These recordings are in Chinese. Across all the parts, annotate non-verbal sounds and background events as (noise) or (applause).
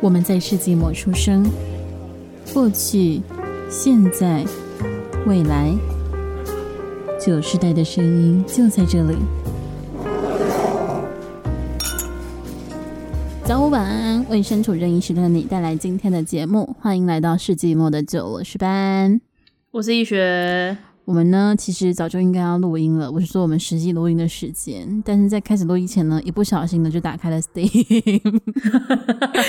我们在世纪末出生，过去、现在、未来，九世代的声音就在这里。早午晚安，为身处任意时段的你带来今天的节目，欢迎来到世纪末的九时班，我是易学。我们呢，其实早就应该要录音了。我是说，我们实际录音的时间，但是在开始录音前呢，一不小心呢，就打开了 (laughs) Steam。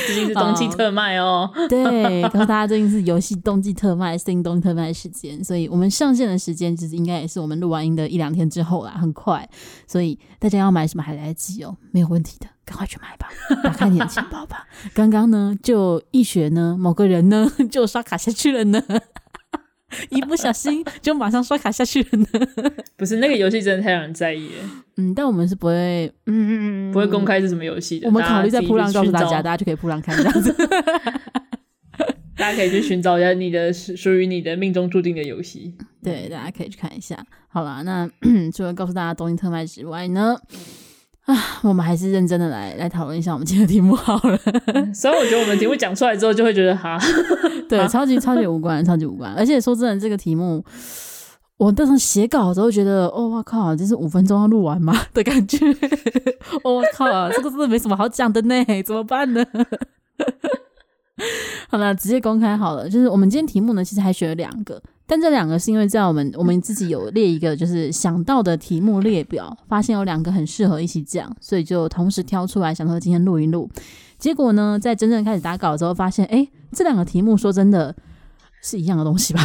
最近是冬季特卖哦。对，告诉大家，最近是游戏冬季特卖，Steam 冬季特卖的时间，所以我们上线的时间其实应该也是我们录完音的一两天之后啦，很快。所以大家要买什么还来得及哦，没有问题的，赶快去买吧，打开你的钱包吧。刚刚呢，就一学呢，某个人呢，就刷卡下去了呢。(laughs) 一不小心就马上刷卡下去了呢。(laughs) 不是那个游戏真的太让人在意了。嗯，但我们是不会，嗯不会公开是什么游戏的。我们考虑在铺浪告诉大家，大家就可以铺浪看这样子。(laughs) 大家可以去寻找一下你的属于你的命中注定的游戏。对，大家可以去看一下。好啦，那 (clears throat) 除了告诉大家东京特卖之外呢？啊，我们还是认真的来来讨论一下我们今天的题目好了。(laughs) 所以我觉得我们题目讲出来之后，就会觉得哈，(laughs) 对，超级超级无关，超级无关。而且说真的，这个题目我当时写稿的时候觉得，哦，我靠，这是五分钟要录完吗的感觉？(laughs) 哦，我靠，这个真的没什么好讲的呢，怎么办呢？好了，直接公开好了。就是我们今天题目呢，其实还选了两个。但这两个是因为在我们我们自己有列一个就是想到的题目列表，发现有两个很适合一起讲，所以就同时挑出来，想说今天录一录。结果呢，在真正开始打稿之后，发现哎，这两个题目说真的是一样的东西吧？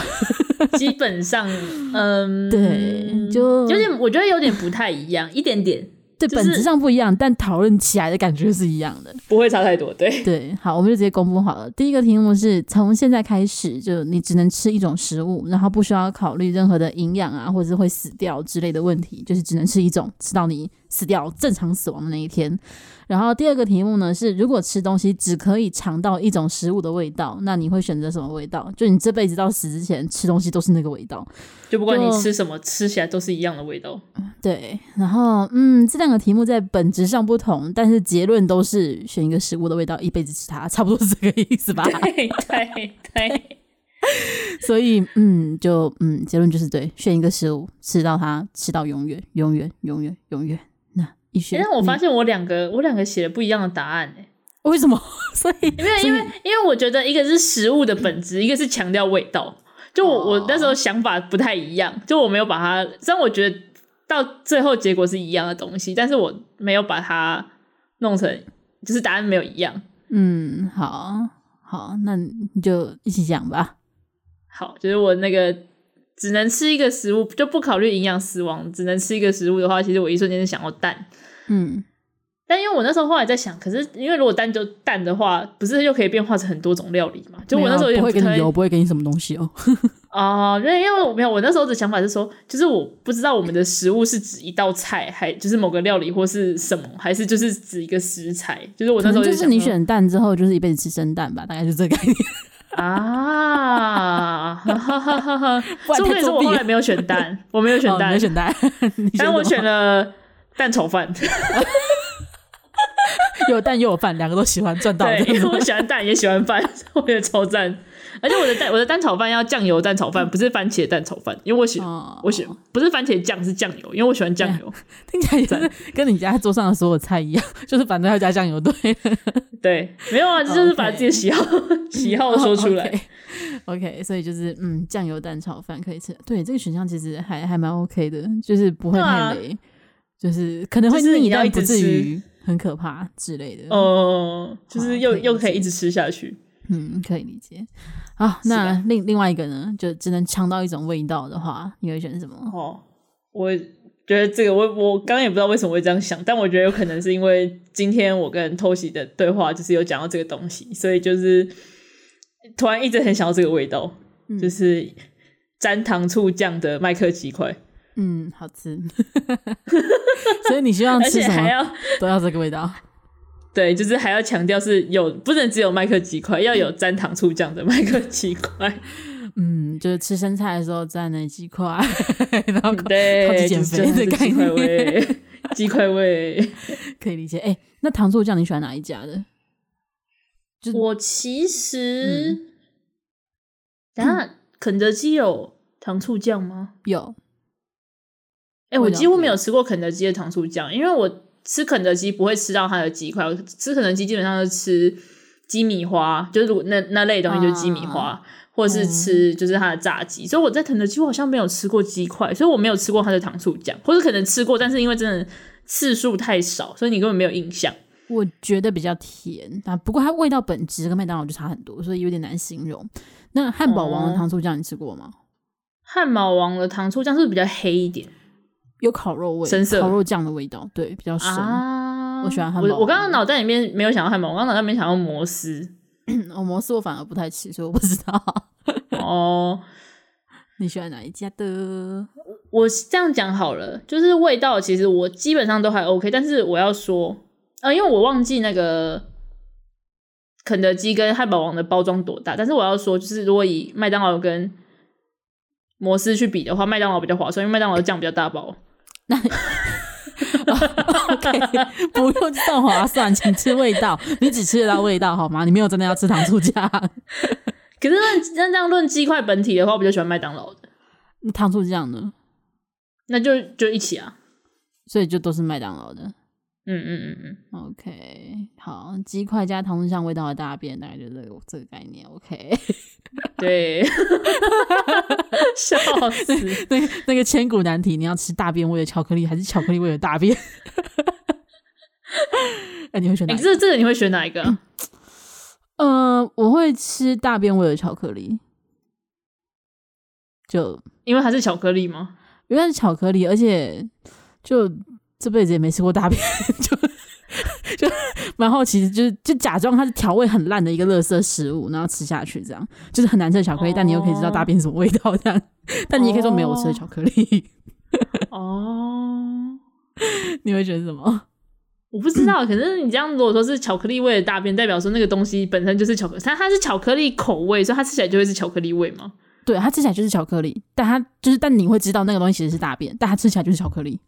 基本上，嗯，对，就有点，我觉得有点不太一样，一点点。对，本质上不一样，但讨论起来的感觉是一样的，不会差太多。对对，好，我们就直接公布好了。第一个题目是从现在开始，就你只能吃一种食物，然后不需要考虑任何的营养啊，或者是会死掉之类的问题，就是只能吃一种，吃到你死掉，正常死亡的那一天。然后第二个题目呢是，如果吃东西只可以尝到一种食物的味道，那你会选择什么味道？就你这辈子到死之前吃东西都是那个味道，就不管你吃什么，吃起来都是一样的味道。对，然后嗯，这两个题目在本质上不同，但是结论都是选一个食物的味道，一辈子吃它，差不多是这个意思吧？对 (laughs) 对对。(laughs) 所以嗯，就嗯，结论就是对，选一个食物吃到它，吃到永远，永远，永远，永远。因为我发现我两个我两个写了不一样的答案哎，为什么？(laughs) 所以因为因为因为我觉得一个是食物的本质，一个是强调味道。就我我那时候想法不太一样，就我没有把它，虽然我觉得到最后结果是一样的东西，但是我没有把它弄成就是答案没有一样。嗯，好好，那你就一起讲吧。好，就是我那个。只能吃一个食物，就不考虑营养死亡。只能吃一个食物的话，其实我一瞬间是想要蛋。嗯，但因为我那时候后来在想，可是因为如果单就蛋的话，不是又可以变化成很多种料理嘛？就我那时候也不会给你油，不会给你什么东西哦。(laughs) 哦，因为因为我没有，我那时候的想法是说，就是我不知道我们的食物是指一道菜，还就是某个料理或是什么，还是就是指一个食材。就是我那时候就，是你选蛋之后，就是一辈子吃生蛋吧，大概就这个概念。啊，哈哈哈哈哈！所以 (laughs) 说我后来没有选蛋，我没有选蛋，没有选蛋，(laughs) 但我选了蛋炒饭。(laughs) 有蛋又有饭，两个都喜欢赚到。对，因为 (laughs) 我喜欢蛋，也喜欢饭，(laughs) 我觉得超赞。而且我的蛋，我的蛋炒饭要酱油蛋炒饭，不是番茄蛋炒饭，因为我喜我喜不是番茄酱，是酱油，因为我喜欢酱油。(laughs) 听起来也是跟你家桌上的所有菜一样，就是反正要加酱油。对，对，没有啊，这就是把自己的喜好、okay. 喜好说出来。Oh, OK，, 所以就是嗯，酱油蛋炒饭可以吃。对，这个选项其实还还蛮 OK 的，就是不会太雷，啊、就是可能会腻，但不至于很可怕之类的。哦，就是又又可以一直吃下去。嗯，可以理解。好，那另另外一个呢，就只能尝到一种味道的话，你会选什么？哦，我觉得这个我我刚刚也不知道为什么会这样想，但我觉得有可能是因为今天我跟 Toshi 的对话就是有讲到这个东西，所以就是突然一直很想要这个味道，嗯、就是沾糖醋酱的麦克鸡块。嗯，好吃。(laughs) 你希望吃什么还要都要这个味道？对，就是还要强调是有，不能只有麦克鸡块，要有沾糖醋酱的麦克鸡块。(laughs) 嗯，就是吃生菜的时候蘸那鸡块，然后对，减肥的概念。鸡块味，鸡块味，(laughs) 可以理解。哎、欸，那糖醋酱你喜欢哪一家的？我其实，嗯、等下肯德基有糖醋酱吗？有。哎、欸，我几乎没有吃过肯德基的糖醋酱，因为我吃肯德基不会吃到它的鸡块，我吃肯德基基本上是吃鸡米花，就是如那那类东西就是鸡米花，啊、或者是吃就是它的炸鸡。嗯、所以我在肯德基我好像没有吃过鸡块，所以我没有吃过它的糖醋酱，或者可能吃过，但是因为真的次数太少，所以你根本没有印象。我觉得比较甜啊，不过它味道本质跟麦当劳就差很多，所以有点难形容。那汉堡王的糖醋酱你吃过吗？汉堡王的糖醋酱是不是比较黑一点？有烤肉味，深色烤肉酱的味道，对，比较深。啊、我喜欢汉堡。我我刚刚脑袋里面没有想到汉堡，我刚刚脑袋里面想到摩斯。(clears throat) 哦，摩斯我反而不太吃，所以我不知道。(laughs) 哦，(laughs) 你喜欢哪一家的？我这样讲好了，就是味道其实我基本上都还 OK，但是我要说。呃，因为我忘记那个肯德基跟汉堡王的包装多大，但是我要说，就是如果以麦当劳跟摩斯去比的话，麦当劳比较划算，因为麦当劳的酱比较大包。那、(laughs) 哦、OK，不用这么划算，请吃味道，你只吃得到味道好吗？你没有真的要吃糖醋酱。(laughs) 可是论那这样论鸡块本体的话，我比较喜欢麦当劳的。那糖醋酱呢？那就就一起啊，所以就都是麦当劳的。嗯嗯嗯嗯，OK，好，鸡块加糖醋酱味道的大便，大概就是这个这个概念。(laughs) OK，对，(laughs) 笑死，那个那个千古难题，你要吃大便味的巧克力，还是巧克力味的大便？哎、欸，你会选哪？这这个你会选哪一个？嗯、(clears throat) 呃，我会吃大便味的巧克力，就因为它是巧克力吗？因为它是巧克力，而且就。这辈子也没吃过大便，(laughs) 就 (laughs) 就蛮好奇，就是就假装它是调味很烂的一个垃圾食物，然后吃下去，这样就是很难吃的巧克力，哦、但你又可以知道大便什么味道，这样，(laughs) 但你也可以说没有吃的巧克力。哦，你会觉得什么？我不知道，可是你这样如果说是巧克力味的大便，代表说那个东西本身就是巧克力，它它是巧克力口味，所以它吃起来就会是巧克力味吗？对，它吃起来就是巧克力，但它就是但你会知道那个东西其实是大便，但它吃起来就是巧克力。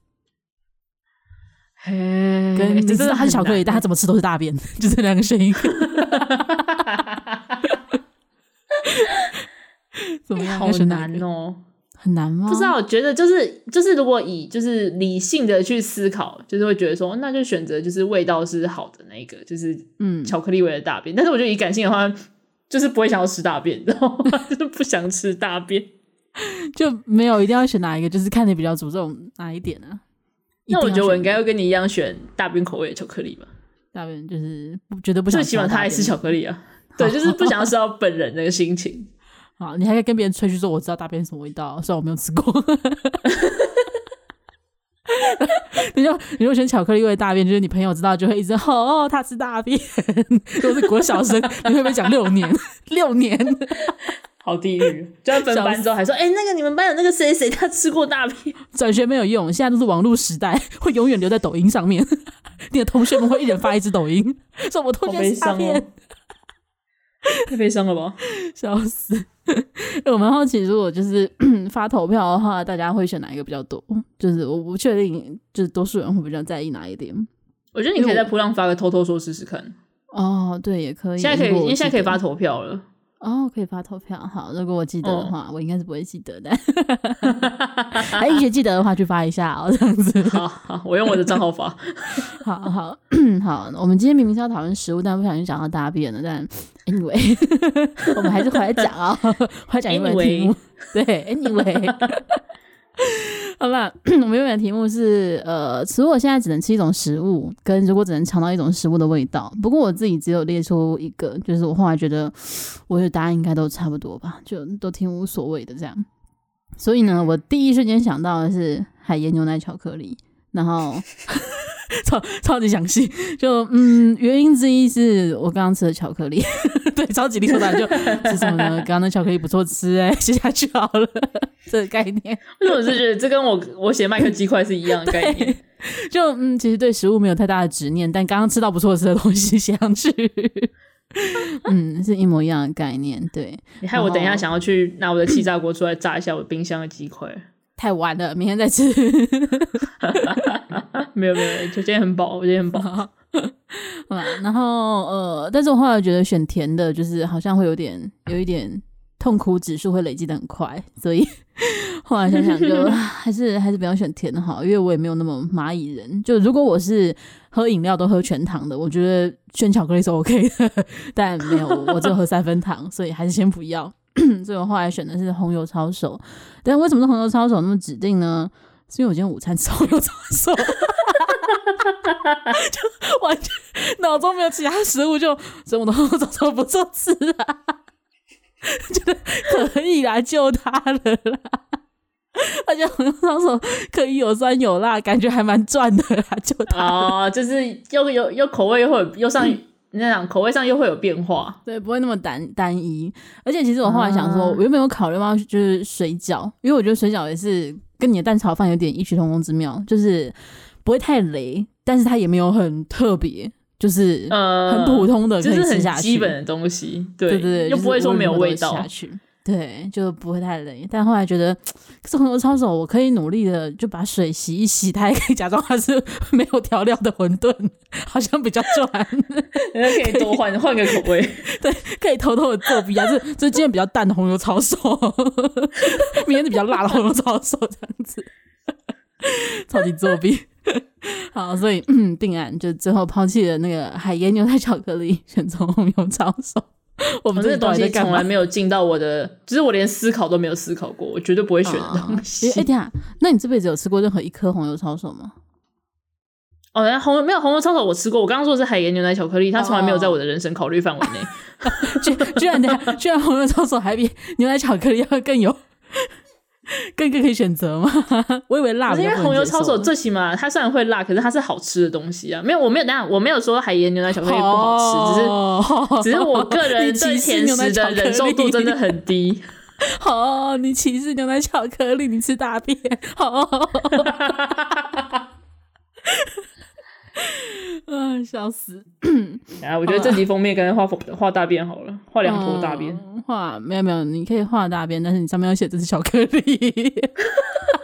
跟你知道它是巧克力，但它怎么吃都是大便，(laughs) 就这两个声音。(laughs) 怎么样？好难哦，很难吗？不知道，我觉得就是就是，如果以就是理性的去思考，就是会觉得说，那就选择就是味道是好的那个，就是嗯，巧克力味的大便。嗯、但是我觉得以感性的话，就是不会想要吃大便，(laughs) 然后就是不想吃大便，就没有一定要选哪一个，就是看你比较注重哪一点啊。那我觉得我应该会跟你一样选大便口味的巧克力吧。大便就是不觉得不想，最起码他爱吃巧克力啊。好对，就是不想要吃到 (laughs) 本人那个心情。好，你还可以跟别人吹嘘说我知道大便什么味道，虽然我没有吃过。(laughs) 你就你就选巧克力味的大便，就是你朋友知道就会一直哦，他吃大便。(laughs) 如果是国小生，你会不会讲六年？六年。好地狱！(laughs) 就要分班之后还说，哎、欸，那个你们班有那个谁谁，他吃过大便。(laughs) 转学没有用，现在都是网络时代，会永远留在抖音上面。(laughs) 你的同学们会一人发一支抖音，说我同学吃大便，太悲伤了吧？笑死！我蛮好奇，如果就是 (clears throat) 发投票的话，大家会选哪一个比较多？就是我不确定，就是多数人会比较在意哪一点？我觉得你可以在噗浪发个偷偷说试试看。哦，对，也可以。现在可以，因为现在可以发投票了。哦，可以发投票。好，如果我记得的话，哦、我应该是不会记得的。(laughs) 哎，一学记得的话，去发一下哦，这样子。好好，我用我的账号发。(laughs) 好好好，我们今天明明是要讨论食物，但不小心讲到大便了。但 anyway，(laughs) 我们还是回来讲啊、哦，回来讲英文题目。Anyway 对，anyway。好吧，(clears throat) 我们原本的题目是呃，如果现在只能吃一种食物，跟如果只能尝到一种食物的味道。不过我自己只有列出一个，就是我后来觉得，我的答案应该都差不多吧，就都挺无所谓的这样。所以呢，我第一瞬间想到的是海盐牛奶巧克力，然后。(laughs) 超超级详细，就嗯，原因之一是我刚刚吃的巧克力，对，超级理所当然，就 (laughs) 是什么呢？刚刚的巧克力不错吃哎、欸，(laughs) 吃下去好了，(laughs) 这个概念。为什么是觉得这跟我我写麦克鸡块是一样的概念？就嗯，其实对食物没有太大的执念，但刚刚吃到不错吃的东西写上去，嗯，是一模一样的概念。对，你害我等一下想要去拿我的气炸锅出来炸一下我冰箱的鸡块。太晚了，明天再吃。没有没有，就今天很饱，我今天很饱。(laughs) 嗯，然后呃，但是我后来觉得选甜的，就是好像会有点有一点痛苦指数会累积的很快，所以 (laughs) 后来想想就 (laughs) 还是还是不要选甜的好，因为我也没有那么蚂蚁人。就如果我是喝饮料都喝全糖的，我觉得选巧克力是 OK 的，但没有，我只有喝三分糖，所以还是先不要。所以我后来选的是红油抄手，但为什么是红油抄手那么指定呢？是因为我今天午餐吃红油抄手，就 (laughs) 完全脑中没有其他食物，就所以我的红油抄手不做吃啊，觉得可以来救他了啦。而且红油抄手可以有酸有辣，感觉还蛮赚的啦，救他哦，就是又有又口味又会又上。嗯那样口味上又会有变化，对，不会那么单单一。而且其实我后来想说，我有没有考虑到就是水饺？因为我觉得水饺也是跟你的蛋炒饭有点异曲同工之妙，就是不会太雷，但是它也没有很特别，就是很普通的，可以吃下去，就是很基本的东西。对对对，又不会说没有味道下去。对，就不会太累。但后来觉得，可是红油抄手，我可以努力的就把水洗一洗，它也可以假装它是没有调料的馄饨，好像比较赚。人 (laughs) 家可以多换换个口味，(laughs) 对，可以偷偷的作弊啊！这这今天比较淡的红油抄手，明天是比较辣的红油抄手，这样子，(laughs) 超级作弊。(laughs) 好，所以嗯，定案就最后抛弃了那个海盐牛奶巧克力，(laughs) 选择红油抄手。我们这个东西从来没有进到我的，就是我连思考都没有思考过，我绝对不会选的东西。哎、(laughs) 欸，那你这辈子有吃过任何一颗红油抄手吗？哦，那红没有红油抄手我吃过，我刚刚说的是海盐牛奶巧克力，它从来没有在我的人生考虑范围内。居居然居然红油抄手还比牛奶巧克力要更有。(laughs) 更更可以选择吗？(laughs) 我以为辣，因为红油抄手最起码它虽然会辣，可是它是好吃的东西啊。没有，我没有，那样我没有说海盐牛奶巧克力不好吃，哦、只是只是我个人 (laughs) 对甜食的忍受度真的很低。好，你歧视牛奶巧克力，你吃大便。哦 (laughs) 啊，笑死！(coughs) 啊，我觉得这集封面干脆画画大便好了，画两坨大便。画没有没有，你可以画大便，但是你上面要写这是巧克力，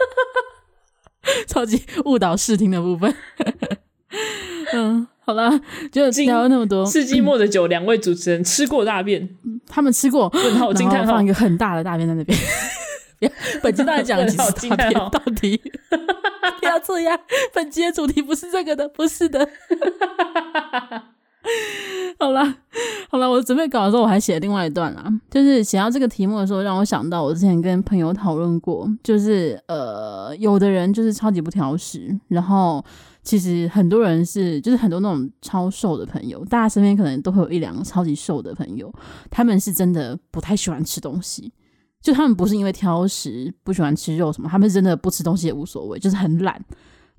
(laughs) 超级误导视听的部分。(laughs) 嗯，好了，就聊了那么多。世纪末的酒，两位主持人吃过大便，他们吃过，问号惊叹号，放一个很大的大便在那边。本期大家讲的几次大便，到底不要这样。本期的主题不是这个的，不是的。(laughs) 好了，好了，我准备稿的时候，我还写了另外一段啦，就是写到这个题目的时候，让我想到我之前跟朋友讨论过，就是呃，有的人就是超级不挑食，然后其实很多人是，就是很多那种超瘦的朋友，大家身边可能都会有一两个超级瘦的朋友，他们是真的不太喜欢吃东西。就他们不是因为挑食，不喜欢吃肉什么，他们真的不吃东西也无所谓，就是很懒，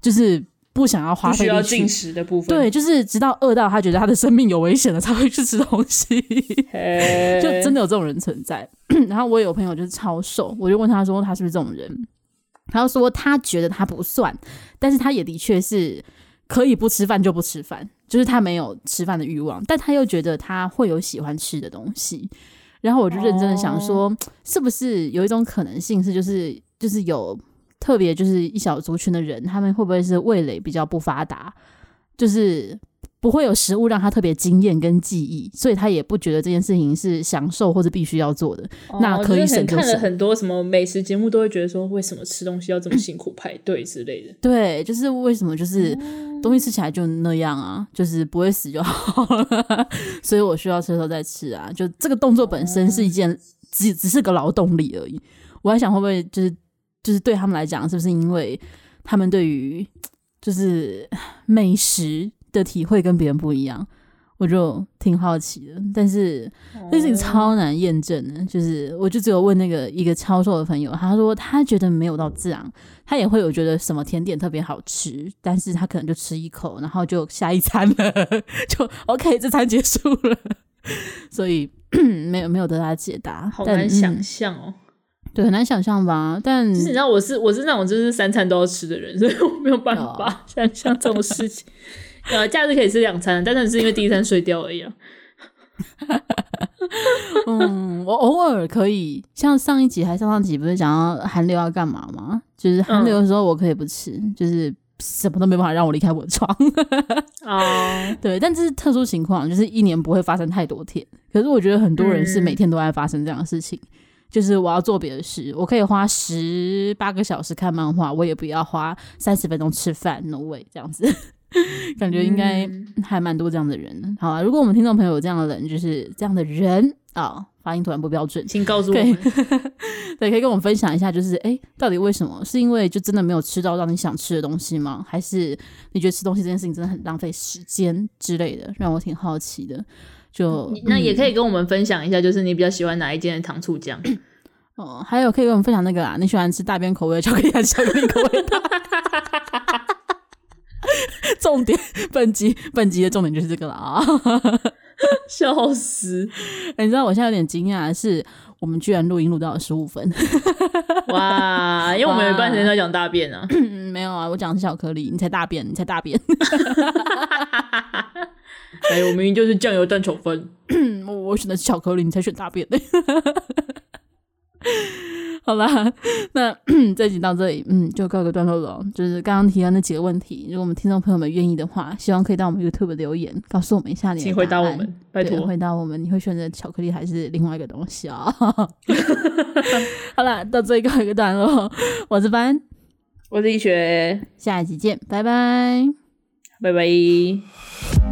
就是不想要花费进食的部分。对，就是直到饿到他觉得他的生命有危险了，才会去吃东西。(laughs) 就真的有这种人存在。(clears throat) 然后我有朋友就是超瘦，我就问他说他是不是这种人，他就说他觉得他不算，但是他也的确是可以不吃饭就不吃饭，就是他没有吃饭的欲望，但他又觉得他会有喜欢吃的东西。然后我就认真的想说，是不是有一种可能性是，就是就是有特别就是一小族群的人，他们会不会是味蕾比较不发达，就是不会有食物让他特别惊艳跟记忆，所以他也不觉得这件事情是享受或者必须要做的。哦、那可以省就省。看了很多什么美食节目，都会觉得说，为什么吃东西要这么辛苦排队之类的？(coughs) 对，就是为什么就是。东西吃起来就那样啊，就是不会死就好了，所以我需要吃的时候再吃啊。就这个动作本身是一件只只是个劳动力而已。我还想会不会就是就是对他们来讲，是不是因为他们对于就是 (sighs) 美食的体会跟别人不一样？我就挺好奇的，但是这事情超难验证的。就是我就只有问那个一个超瘦的朋友，他说他觉得没有到这样，他也会有觉得什么甜点特别好吃，但是他可能就吃一口，然后就下一餐了，(laughs) 就 OK，这餐结束了。(laughs) 所以 (clears throat) 没有没有得到解答，好难想象哦、嗯。对，很难想象吧？但其实你知道我是我是那种就是三餐都要吃的人，所以我没有办法想象这种事情。呃，假日可以吃两餐，但是是因为第一餐睡掉而已啊。(laughs) 嗯，我偶尔可以，像上一集还上上集不是讲到寒流要干嘛吗？就是寒流的时候我可以不吃，嗯、就是什么都没办法让我离开我的床。(laughs) 哦，对，但这是特殊情况，就是一年不会发生太多天。可是我觉得很多人是每天都在发生这样的事情。嗯、就是我要做别的事，我可以花十八个小时看漫画，我也不要花三十分钟吃饭，no way，这样子。(laughs) 感觉应该还蛮多这样的人。嗯、好啊，如果我们听众朋友有这样的人，就是这样的人啊、哦，发音突然不标准，请告诉我们。(laughs) 对，可以跟我们分享一下，就是哎，到底为什么？是因为就真的没有吃到让你想吃的东西吗？还是你觉得吃东西这件事情真的很浪费时间之类的？让我挺好奇的。就那也可以跟我们分享一下，就是你比较喜欢哪一间的糖醋酱？(coughs) 哦，还有可以跟我们分享那个啊，你喜欢吃大便口味的巧克力还是巧克力口味的？(laughs) 重点，(laughs) 本集本集的重点就是这个了啊！(laughs) 笑死！欸，你知道我现在有点惊讶的是，我们居然录音录到了十五分，哇！因为我们有一半时间在讲大便啊。(laughs) 没有啊，我讲的是巧克力，你才大便，你才大便。哎，我明明就是酱油蛋炒饭，我我选的是巧克力，你才选大便。(laughs) 好啦，那 (clears throat) 这集到这里，嗯，就告个段落了。就是刚刚提到那几个问题，如果我们听众朋友们愿意的话，希望可以到我们 YouTube 留言，告诉我们一下你的。请回答我们，拜托回答我们，你会选择巧克力还是另外一个东西啊？(laughs) 好啦，到这里告一个段落，我是班，我是一学，下一集见，拜拜，拜拜。